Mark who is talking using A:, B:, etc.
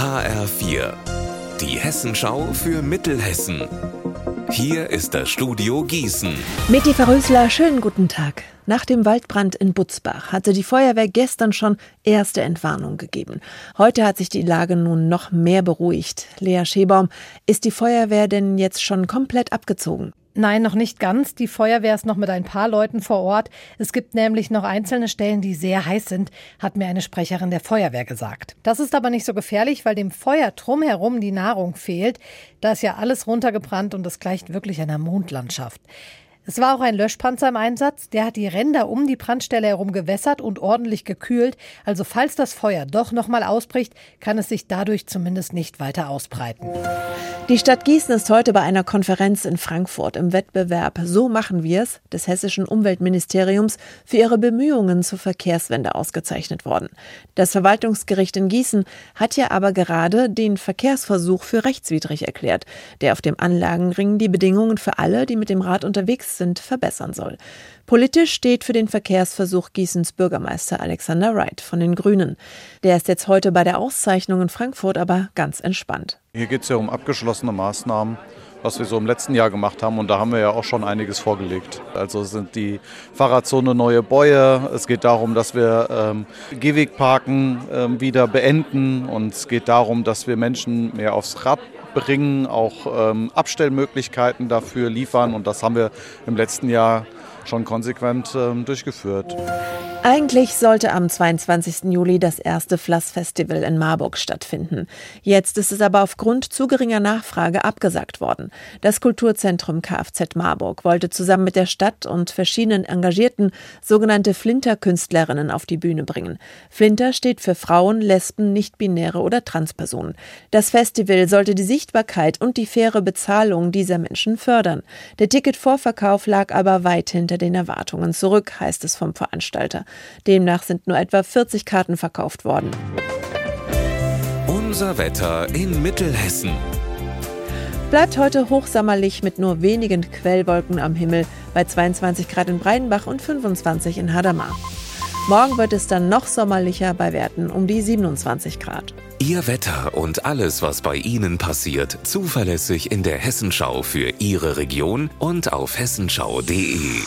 A: HR4, die Hessenschau für Mittelhessen. Hier ist das Studio Gießen.
B: Meti Verrösler, schönen guten Tag. Nach dem Waldbrand in Butzbach hatte die Feuerwehr gestern schon erste Entwarnung gegeben. Heute hat sich die Lage nun noch mehr beruhigt. Lea Schebaum, ist die Feuerwehr denn jetzt schon komplett abgezogen?
C: Nein, noch nicht ganz. Die Feuerwehr ist noch mit ein paar Leuten vor Ort. Es gibt nämlich noch einzelne Stellen, die sehr heiß sind, hat mir eine Sprecherin der Feuerwehr gesagt. Das ist aber nicht so gefährlich, weil dem Feuer drumherum die Nahrung fehlt. Da ist ja alles runtergebrannt und es gleicht wirklich einer Mondlandschaft. Es war auch ein Löschpanzer im Einsatz. Der hat die Ränder um die Brandstelle herum gewässert und ordentlich gekühlt. Also falls das Feuer doch nochmal ausbricht, kann es sich dadurch zumindest nicht weiter ausbreiten.
B: Die Stadt Gießen ist heute bei einer Konferenz in Frankfurt im Wettbewerb So machen wir es des hessischen Umweltministeriums für ihre Bemühungen zur Verkehrswende ausgezeichnet worden. Das Verwaltungsgericht in Gießen hat ja aber gerade den Verkehrsversuch für rechtswidrig erklärt, der auf dem Anlagenring die Bedingungen für alle, die mit dem Rad unterwegs sind, verbessern soll. Politisch steht für den Verkehrsversuch Gießens Bürgermeister Alexander Wright von den Grünen. Der ist jetzt heute bei der Auszeichnung in Frankfurt aber ganz entspannt.
D: Hier geht es ja um abgeschlossene Maßnahmen was wir so im letzten Jahr gemacht haben. Und da haben wir ja auch schon einiges vorgelegt. Also sind die Fahrradzone neue Bäue. Es geht darum, dass wir ähm, Gehwegparken ähm, wieder beenden. Und es geht darum, dass wir Menschen mehr aufs Rad bringen, auch ähm, Abstellmöglichkeiten dafür liefern. Und das haben wir im letzten Jahr schon konsequent ähm, durchgeführt.
B: Eigentlich sollte am 22. Juli das erste Flass-Festival in Marburg stattfinden. Jetzt ist es aber aufgrund zu geringer Nachfrage abgesagt worden. Das Kulturzentrum Kfz Marburg wollte zusammen mit der Stadt und verschiedenen Engagierten sogenannte Flinter-Künstlerinnen auf die Bühne bringen. Flinter steht für Frauen, Lesben, Nichtbinäre oder Transpersonen. Das Festival sollte die Sichtbarkeit und die faire Bezahlung dieser Menschen fördern. Der Ticketvorverkauf lag aber weit hinter den Erwartungen zurück, heißt es vom Veranstalter. Demnach sind nur etwa 40 Karten verkauft worden.
A: Unser Wetter in Mittelhessen.
B: Bleibt heute hochsommerlich mit nur wenigen Quellwolken am Himmel bei 22 Grad in Breidenbach und 25 in Hadamar. Morgen wird es dann noch sommerlicher bei Werten um die 27 Grad.
A: Ihr Wetter und alles, was bei Ihnen passiert, zuverlässig in der Hessenschau für Ihre Region und auf hessenschau.de.